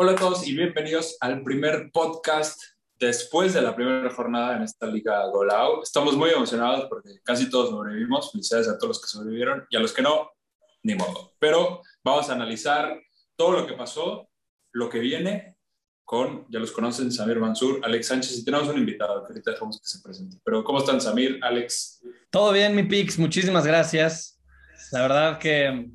Hola a todos y bienvenidos al primer podcast después de la primera jornada en esta liga Golau. Estamos muy emocionados porque casi todos sobrevivimos. Felicidades a todos los que sobrevivieron y a los que no, ni modo. Pero vamos a analizar todo lo que pasó, lo que viene con, ya los conocen, Samir Mansur, Alex Sánchez y tenemos un invitado que ahorita dejamos que se presente. Pero ¿cómo están Samir, Alex? Todo bien, mi Pix, muchísimas gracias. La verdad que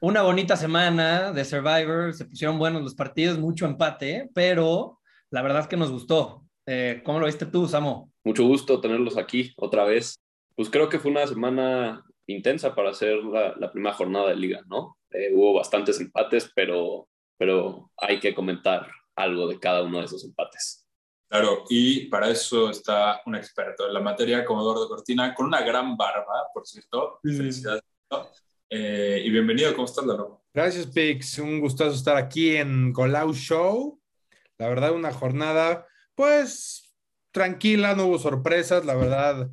una bonita semana de Survivor, se pusieron buenos los partidos, mucho empate, pero la verdad es que nos gustó. Eh, ¿Cómo lo viste tú, Samo? Mucho gusto tenerlos aquí otra vez. Pues creo que fue una semana intensa para hacer la, primera jornada de liga, ¿no? Eh, hubo bastantes empates, pero, pero hay que comentar algo de cada uno de esos empates. Claro, y para eso está un experto en la materia, como Eduardo Cortina, con una gran barba, por cierto. Felicidades. Eh, y bienvenido, ¿cómo estás, Lalo? Gracias, Pix. Un gustazo estar aquí en Colau Show. La verdad, una jornada, pues, tranquila, no hubo sorpresas. La verdad,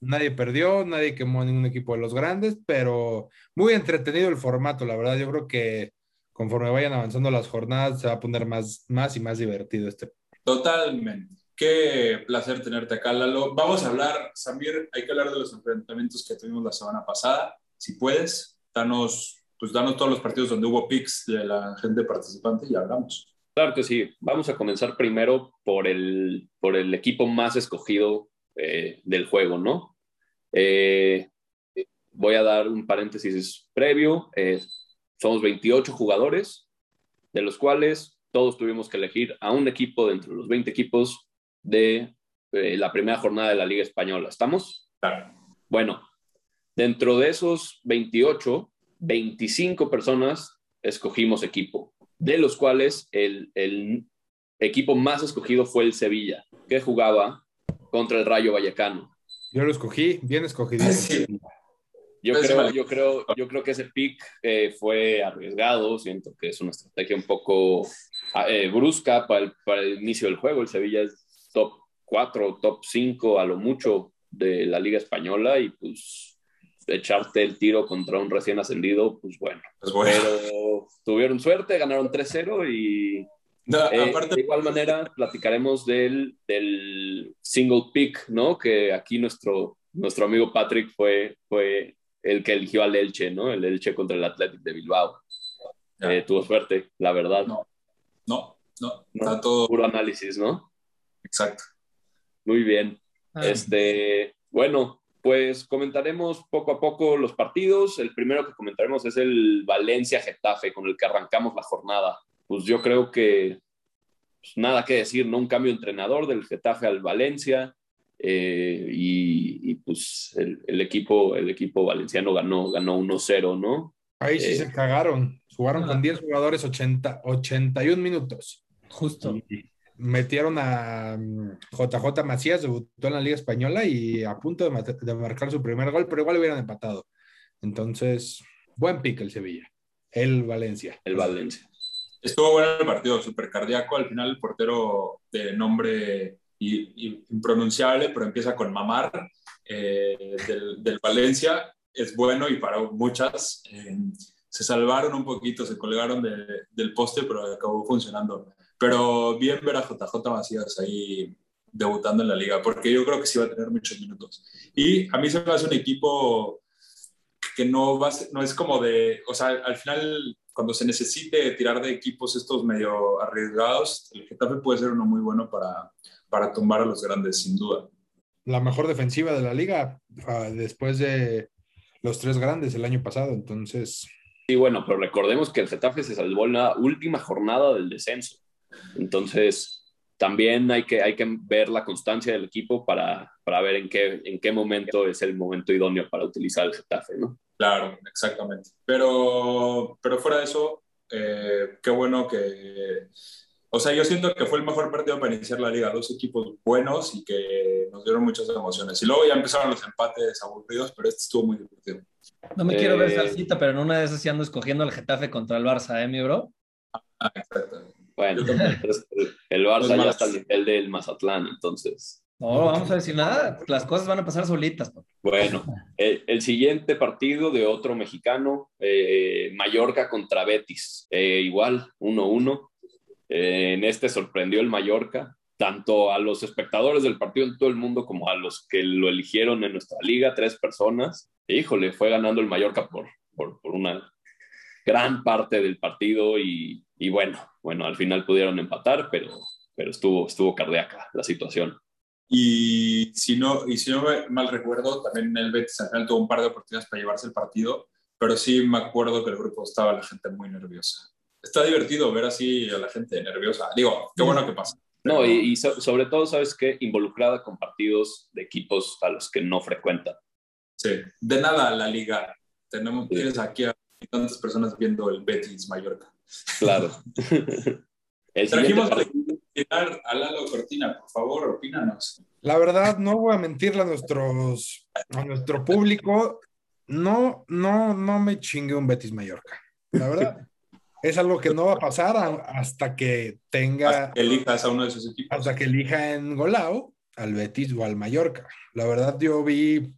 nadie perdió, nadie quemó a ningún equipo de los grandes, pero muy entretenido el formato, la verdad. Yo creo que conforme vayan avanzando las jornadas, se va a poner más, más y más divertido este. Totalmente. Qué placer tenerte acá, Lalo. Vamos a hablar, Samir, hay que hablar de los enfrentamientos que tuvimos la semana pasada. Si puedes, danos, pues danos todos los partidos donde hubo picks de la gente participante y hablamos. Claro que sí. Vamos a comenzar primero por el, por el equipo más escogido eh, del juego, ¿no? Eh, voy a dar un paréntesis previo. Eh, somos 28 jugadores, de los cuales todos tuvimos que elegir a un equipo dentro de los 20 equipos de la primera jornada de la Liga Española. ¿Estamos? Claro. Bueno, Dentro de esos 28, 25 personas escogimos equipo, de los cuales el, equipo más escogido fue el Sevilla, que jugaba contra el Rayo Vallecano. Yo lo escogí, bien escogido. Yo creo, yo, creo, yo creo que ese pick eh, fue arriesgado, siento que es una estrategia un poco ah, eh, brusca para el, para el inicio del juego. El Sevilla es top 4, top 5 a lo mucho de la Liga Española y pues echarte el tiro contra un recién ascendido, pues bueno. Pues bueno. Pero tuvieron suerte, ganaron 3-0 y eh, de igual manera platicaremos del, del, single pick, ¿no? Que aquí nuestro, nuestro amigo Patrick fue, fue el que eligió al Elche, ¿no? El Elche contra el Athletic de Bilbao. Eh, tuvo suerte, la verdad. No, no, no. Está todo... Puro análisis, ¿no? Exacto. Muy bien. Ah. Este, bueno, pues comentaremos poco a poco los partidos. El primero que comentaremos es el Valencia-Getafe, con el que arrancamos la jornada. Pues yo creo que pues, nada que decir, ¿no? Un cambio de entrenador del Getafe al Valencia. Eh, y, pues el, equipo, el equipo valenciano ganó, ganó 1-0, ¿no? Ahí sí eh, se cagaron. Jugaron con 10 jugadores 80, 81 minutos. Justo metieron a JJ mm, Macías, debutó en la Liga Española y a punto de, marcar su primer gol, pero igual hubieran empatado. Entonces, buen pick el Sevilla. El Valencia. El Valencia. Estuvo bueno el partido, súper cardíaco. Al final, el portero de nombre impronunciable, pero empieza con Mamar, eh, del, Valencia, es bueno y para muchas. Eh, se salvaron un poquito, se colgaron del poste, pero acabó funcionando. Pero bien ver a JJ Macías ahí debutando en la liga, porque yo creo que sí va a tener muchos minutos. Y a mí se me hace un equipo que no, va no es como de, o sea, al final, cuando se necesite tirar de equipos estos medio arriesgados, el Getafe puede ser uno muy bueno para, para tumbar a los grandes, sin duda. La mejor defensiva de la liga ah, después de los tres grandes el año pasado, entonces... Sí, bueno, pero recordemos que el Getafe se salvó en la última jornada del descenso. Entonces, también hay que, hay que ver la constancia del equipo para, para ver en qué, en qué momento es el momento idóneo para utilizar el Getafe, ¿no? Claro, exactamente. Pero, pero fuera de eso, eh, qué bueno que... O sea, yo siento que fue el mejor partido para iniciar la liga. Dos equipos buenos y que nos dieron muchas emociones. Y luego ya empezaron los empates aburridos, pero este estuvo muy divertido. No me quiero ver eh, salsita, pero en una de esas sí ando escogiendo el Getafe contra el Barça, ¿eh, mi bro? Ah, exactamente. Bueno, el Barça ya está al nivel del Mazatlán, entonces. No, vamos a decir nada, las cosas van a pasar solitas. Bueno, el, siguiente partido de otro mexicano, eh, Mallorca contra Betis, eh, igual, 1-1. en este sorprendió el Mallorca, tanto a los espectadores del partido en todo el mundo como a los que lo eligieron en nuestra liga, tres personas. híjole, fue ganando el Mallorca por, por, una gran parte del partido y, y, bueno, bueno, al final pudieron empatar, pero, pero estuvo, estuvo cardíaca la situación. Y si no, y si no mal recuerdo, también el Betis al final tuvo un par de oportunidades para llevarse el partido, pero sí me acuerdo que el grupo estaba la gente muy nerviosa. Está divertido ver así a la gente nerviosa. Digo, qué bueno que pasa. No, y, sobre todo, ¿sabes qué? Involucrada con partidos de equipos a los que no frecuentan. Sí, de nada la liga. Tenemos, Tienes aquí a tantas personas viendo el Betis Mallorca. Claro. el Trajimos a Lalo Cortina, por favor, opínanos. La verdad, no voy a mentirle a, nuestros, a nuestro público. No, no, no me chingue un Betis Mallorca. La verdad. es algo que no va a pasar hasta que tenga. Hasta que elijas a uno de sus equipos. Hasta que elija en Golao al Betis o al Mallorca. La verdad, yo vi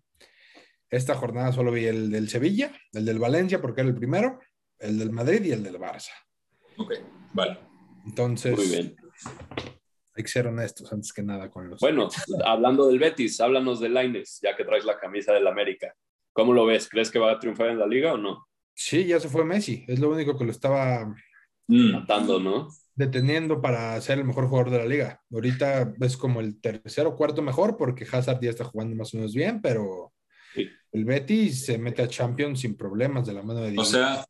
esta jornada, solo vi el del Sevilla, el del Valencia, porque era el primero, el del Madrid y el del Barça. Ok, vale. Entonces. Muy bien. Hay que ser honestos antes que nada con los. Bueno, hablando del Betis, háblanos de Laines, ya que traes la camisa del América. ¿Cómo lo ves? ¿Crees que va a triunfar en la liga o no? Sí, ya se fue Messi. Es lo único que lo estaba mm. matando, ¿no? Deteniendo para ser el mejor jugador de la liga. Ahorita es como el tercero o cuarto mejor porque Hazard ya está jugando más o menos bien, pero el Betis se mete a Champions sin problemas de la mano de Dios. O sea,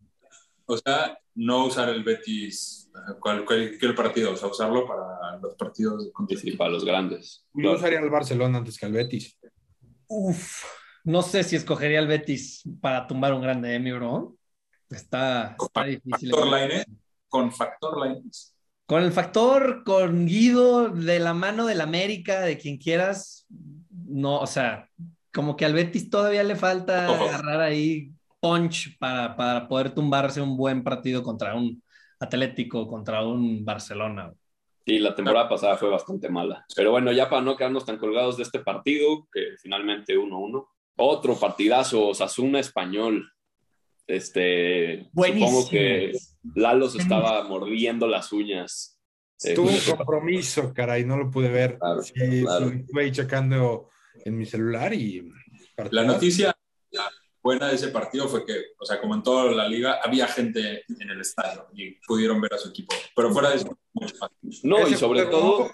o sea, no usar el Betis cualquier partido, o sea, usarlo para los partidos sí, para los grandes. Yo usaría al Barcelona antes que al Betis. Uf. No sé si escogería el Betis para tumbar un grande, ¿eh, mi bro? Está, difícil. con factor Lines. Con el factor, con Guido, de la mano del América, de quien quieras, no, o sea, como que al Betis todavía le falta agarrar ahí punch para, para poder tumbarse un buen partido contra un Atlético, contra un Barcelona. Sí, la temporada pasada fue bastante mala. Pero bueno, ya para no quedarnos tan colgados de este partido, que finalmente 1-1, otro partidazo, Osasuna Español. Este, supongo que Lalo se estaba mordiendo las uñas. Eh, Tuvo un compromiso, caray, no lo pude ver. Estuve ahí checando en mi celular y... La noticia buena de ese partido fue que, o sea, como en toda la liga, había gente en el estadio y pudieron ver a su equipo. Pero fuera de eso, mucho No, y sobre todo...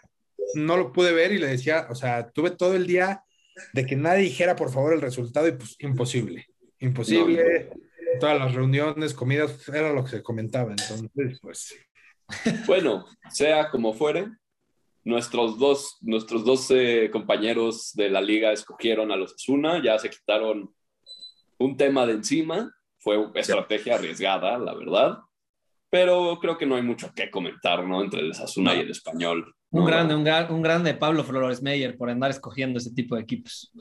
No lo pude ver y le decía, o sea, tuve todo el día de que nadie dijera por favor el resultado y pues imposible, imposible. Todas las reuniones, comidas, era lo que se comentaba. Entonces, pues. Bueno, sea como fuere, nuestros dos, nuestros dos compañeros de la liga escogieron a los Asuna, ya se quitaron un tema de encima, fue estrategia arriesgada, la verdad, pero creo que no hay mucho que comentar, ¿no? Entre el Asuna y el español. Un grande, un, un, grande Pablo Flores Meyer por andar escogiendo ese tipo de equipos.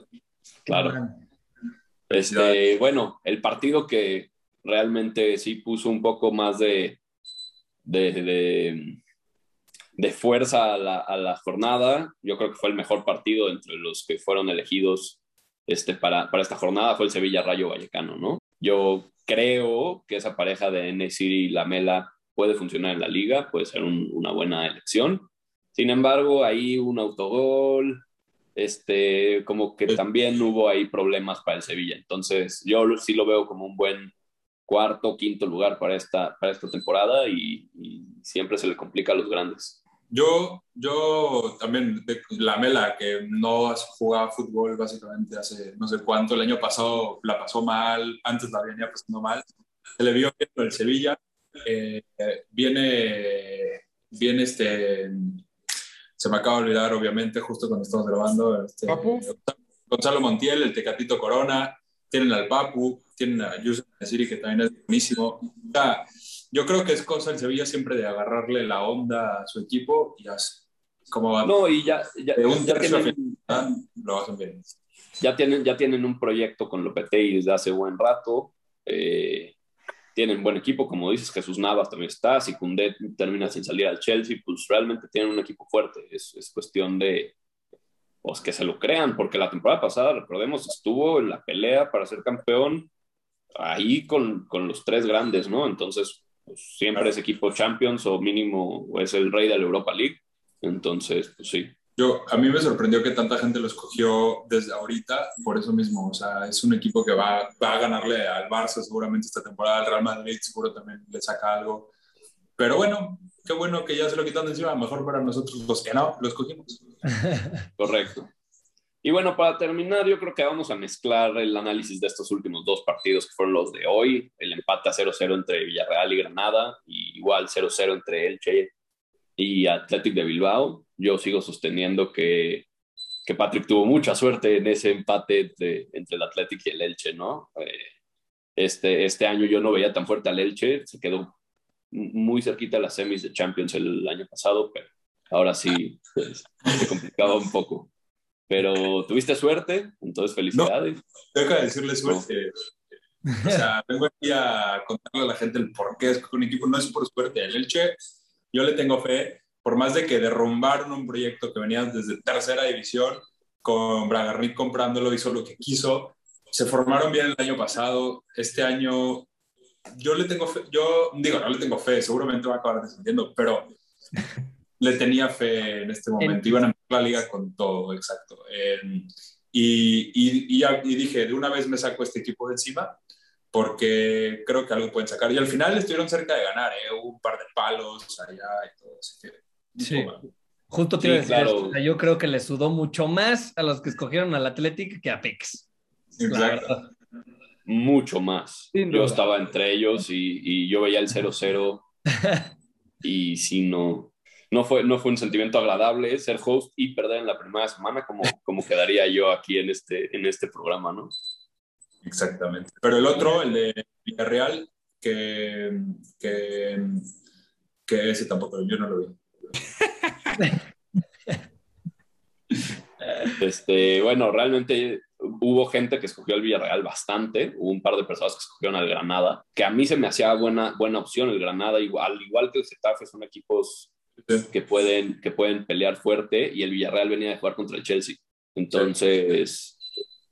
Claro. Este, bueno, el partido que realmente sí puso un poco más de, de, de, fuerza a la, a la, jornada, yo creo que fue el mejor partido entre los que fueron elegidos este, para, para esta jornada, fue el Sevilla Rayo Vallecano, ¿no? Yo creo que esa pareja de Nesiri y Lamela puede funcionar en la liga, puede ser una buena elección. Sin embargo, ahí un autogol, este, como que también hubo ahí problemas para el Sevilla. Entonces, yo sí lo veo como un buen cuarto, quinto lugar para esta, para esta temporada y, siempre se le complica a los grandes. Yo, yo también, la Mela, que no jugaba fútbol básicamente hace no sé cuánto, el año pasado la pasó mal, antes la venía pasando mal, se le vio bien el Sevilla, eh, viene, viene este, se me acaba de olvidar, obviamente, justo cuando estamos grabando. Este, Gonzalo Montiel, el Tecatito Corona, tienen al Papu, tienen a Yusuf Nesiri, que también es buenísimo. Yo creo que es cosa en Sevilla siempre de agarrarle la onda a su equipo y así. Como no, y ya, ya, ya tienen, lo hacen bien. Ya tienen, ya tienen un proyecto con Lopetegui desde hace buen rato. Eh, tienen buen equipo, como dices, Jesús Navas también está, si Cundé termina sin salir al Chelsea, pues realmente tienen un equipo fuerte, es, es cuestión de pues, que se lo crean, porque la temporada pasada, recordemos, estuvo en la pelea para ser campeón ahí con, con los tres grandes, ¿no? Entonces, pues, siempre es equipo Champions o mínimo es el rey de la Europa League. Entonces, pues sí. Yo, a mí me sorprendió que tanta gente lo escogió desde ahorita, por eso mismo. O sea, es un equipo que va, va a ganarle al Barça seguramente esta temporada, al Real Madrid seguro también le saca algo. Pero bueno, qué bueno que ya se lo quitan de encima, mejor para nosotros los que no, lo escogimos. Correcto. Y bueno, para terminar, yo creo que vamos a mezclar el análisis de estos últimos dos partidos que fueron los de hoy, el empate a 0-0 entre Villarreal y Granada, y igual 0-0 entre Elche y Athletic de Bilbao. Yo sigo sosteniendo que, que Patrick tuvo mucha suerte en ese empate entre el Athletic y el Elche, ¿no? Eh, este, este año yo no veía tan fuerte al Elche, se quedó muy cerquita de las semis de Champions el año pasado, pero ahora sí pues, se complicaba un poco. Pero tuviste suerte, entonces felicidades. No, deja de decirle suerte. O sea, vengo aquí a contarle a la gente el por qué es que un equipo no es por suerte. El Elche yo le tengo fe, por más de que derrumbaron un proyecto que venía desde tercera división, con Bragarnik comprándolo, hizo lo que quiso, se formaron bien el año pasado, este año yo le tengo fe, yo digo, no le tengo fe, seguramente va a acabar descendiendo, pero le tenía fe en este momento, iban a empezar la liga con todo, exacto. y, y, y, dije, de una vez me saco este equipo de encima, porque creo que algo pueden sacar. Y al final estuvieron cerca de ganar, ¿eh? Hubo un par de palos allá y todo. Así que, sí. Justo te sí, claro. yo creo que le sudó mucho más a los que escogieron al Athletic que a Pex. Exacto. Mucho más. Yo estaba entre ellos y, y yo veía el 0-0 y si no, no fue, no fue un sentimiento agradable ser host y perder en la primera semana como, como quedaría yo aquí en este, en este programa, ¿no? Exactamente. Pero el otro, el de Villarreal, que, que, que ese tampoco, yo no lo vi. Este, bueno, realmente hubo gente que escogió el Villarreal bastante, hubo un par de personas que escogieron al Granada, que a mí se me hacía buena, buena opción el Granada, igual, igual que el Getafe, son equipos que pueden, que pueden pelear fuerte y el Villarreal venía de jugar contra el Chelsea. Entonces,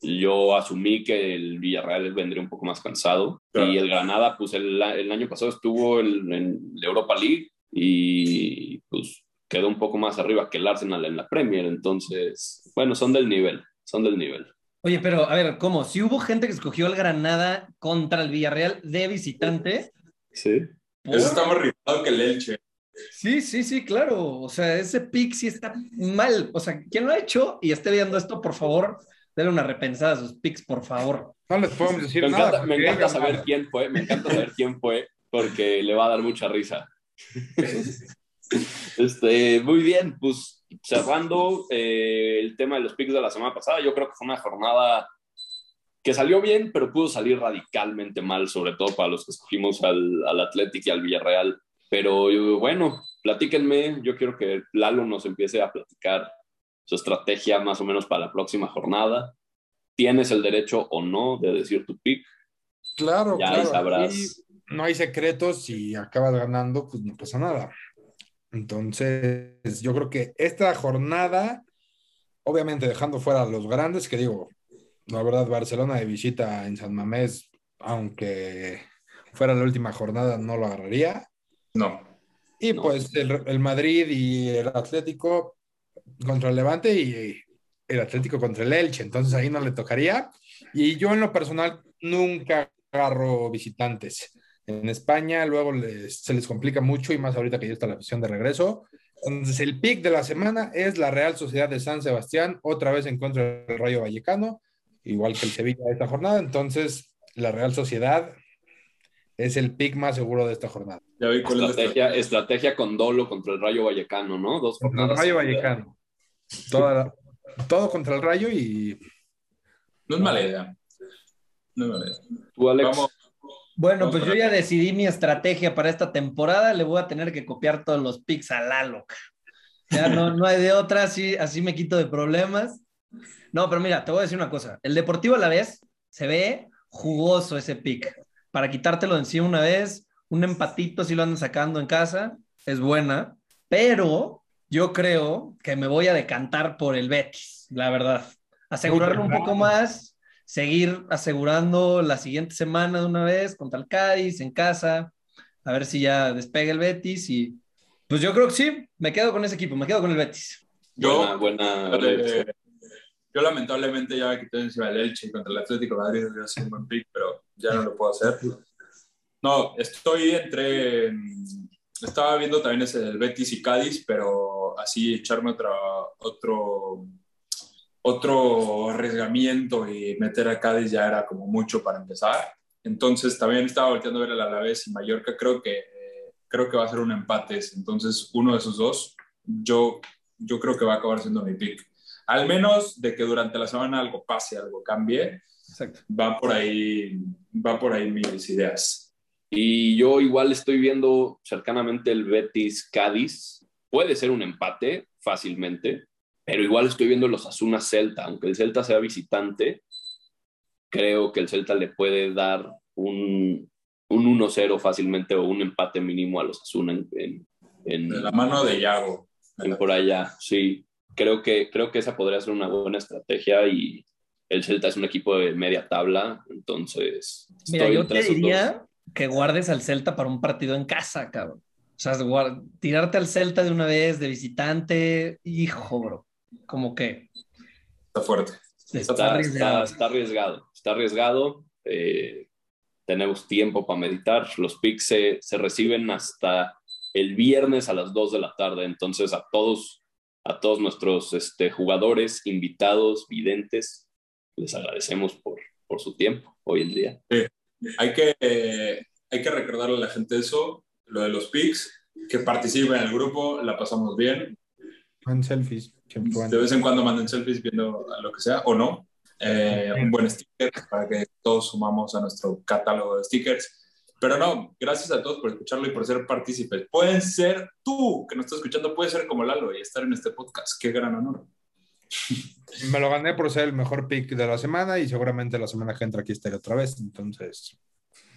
yo asumí que el Villarreal vendría un poco más cansado. Y el Granada, pues el, el año pasado estuvo en, en, la Europa League y pues quedó un poco más arriba que el Arsenal en la Premier. Entonces, bueno, son del nivel, son del nivel. Oye, pero a ver, ¿cómo? Si hubo gente que escogió el Granada contra el Villarreal de visitante. Sí. Eso está más rifado que el Elche. Sí, sí, sí, claro. O sea, ese pick sí está mal. O sea, ¿quién lo ha hecho y esté viendo esto, por favor, Dale una repensada a sus picks, por favor. No les podemos decir me nada. Encanta, me encanta saber quién fue, me encanta saber quién fue, porque le va a dar mucha risa. este, muy bien, pues cerrando eh, el tema de los picks de la semana pasada, yo creo que fue una jornada que salió bien, pero pudo salir radicalmente mal, sobre todo para los que escogimos al, al Athletic y al Villarreal. Pero bueno, platíquenme, yo quiero que Lalo nos empiece a platicar su estrategia más o menos para la próxima jornada. Tienes el derecho o no de decir tu pick. Claro, ya claro. sabrás. no hay secretos, si acabas ganando, pues no pasa nada. Entonces, yo creo que esta jornada, obviamente dejando fuera a los grandes, que digo, la verdad, Barcelona de visita en San Mamés, aunque fuera la última jornada, no lo agarraría. No. Y pues el, el Madrid y el Atlético, contra el Levante y el Atlético contra el Elche, entonces ahí no le tocaría. Y yo en lo personal nunca agarro visitantes. En España luego se les complica mucho y más ahorita que ya está la afición de regreso. Entonces el pick de la semana es la Real Sociedad de San Sebastián, otra vez en contra del Rayo Vallecano, igual que el Sevilla de esta jornada. Entonces la Real Sociedad es el pick más seguro de esta jornada. Ya vi cuál estrategia, es estrategia con dolo contra el Rayo Vallecano, ¿no? Dos contra el Rayo Vallecano. Toda, todo contra el Rayo y... No es mala idea. No es mala idea. ¿Tú, Alex? Vamos. Bueno, pues yo ya decidí mi estrategia para esta temporada. Le voy a tener que copiar todos los picks a Lalo. Ya no, no hay de otra, así, así me quito de problemas. No, pero mira, te voy a decir una cosa. El Deportivo a la vez se ve jugoso ese pick. Para quitártelo de encima una vez, un empatito si lo andan sacando en casa, es buena. Pero yo creo que me voy a decantar por el Betis, la verdad. Asegurarlo un poco más, seguir asegurando la siguiente semana de una vez contra el Cádiz en casa. a ver si ya despega el Betis y pues yo creo que sí, me quedo con ese equipo, me quedo con el Betis. Yo, buena, yo lamentablemente ya me quité encima del Elche contra el Atlético de Madrid, debería ser un buen pick, pero ya no lo puedo hacer. No, estoy entre. Estaba viendo también ese del Betis y Cádiz, pero así echarme otra, otro, otro arriesgamiento y meter a Cádiz ya era como mucho para empezar. Entonces también estaba volteando a ver el Alavés y Mallorca. Creo que, creo que va a ser un empate. Entonces, uno de esos dos, yo, yo creo que va a acabar siendo mi pick. Al menos de que durante la semana algo pase, algo cambie. Exacto. Va por ahí, va por ahí mis ideas. Y yo igual estoy viendo cercanamente el Betis Cádiz. Puede ser un empate fácilmente, pero igual estoy viendo los Asuna Celta. Aunque el Celta sea visitante, creo que el Celta le puede dar un, un 1-0 fácilmente o un empate mínimo a los Asuna en, la mano de Yago. por allá, sí. Creo que, creo que esa podría ser una buena estrategia y el Celta es un equipo de media tabla, entonces... Mira, yo te diría que guardes al Celta para un partido en casa, cabrón. O sea, tirarte al Celta de una vez de visitante, hijo, bro. Como que. Está fuerte. Está, arriesgado. Está, arriesgado. Está arriesgado. Eh, tenemos tiempo para meditar. Los picks se, se, reciben hasta el viernes a las 2 de la tarde. Entonces, a todos, a todos nuestros este, jugadores, invitados, videntes, les agradecemos por, por su tiempo hoy en día. Sí. Hay que, hay que recordarle a la gente eso, lo de los pics, que participen en el grupo, la pasamos bien. Manden selfies. De vez en cuando manden selfies viendo lo que sea, o no. Eh, un buen sticker para que todos sumamos a nuestro catálogo de stickers. Pero no, gracias a todos por escucharlo y por ser partícipes. Pueden ser tú, que nos estás escuchando, puede ser como Lalo y estar en este podcast. Qué gran honor. Me lo gané por ser el mejor pick de la semana y seguramente la semana que entra aquí estaré otra vez. Entonces.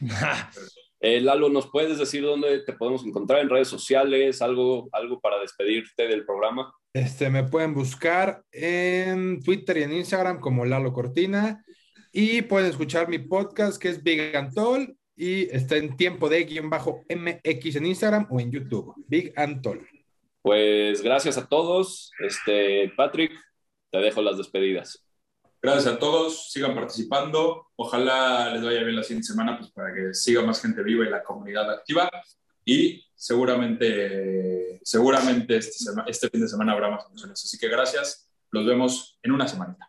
eh, Lalo, ¿nos puedes decir dónde te podemos encontrar en redes sociales? ¿Algo, algo para despedirte del programa? Este, me pueden buscar en Twitter y en Instagram como Lalo Cortina. Y pueden escuchar mi podcast que es Big Antol y está en tiempo de guion bajo MX en Instagram o en YouTube. Big Antol. Pues gracias a todos. Este, Patrick, te dejo las despedidas. Gracias a todos, sigan participando. Ojalá les vaya bien la siguiente semana pues, para que siga más gente viva y la comunidad activa. Y seguramente, seguramente este, este fin de semana habrá más emociones. Así que gracias. Los vemos en una semanita.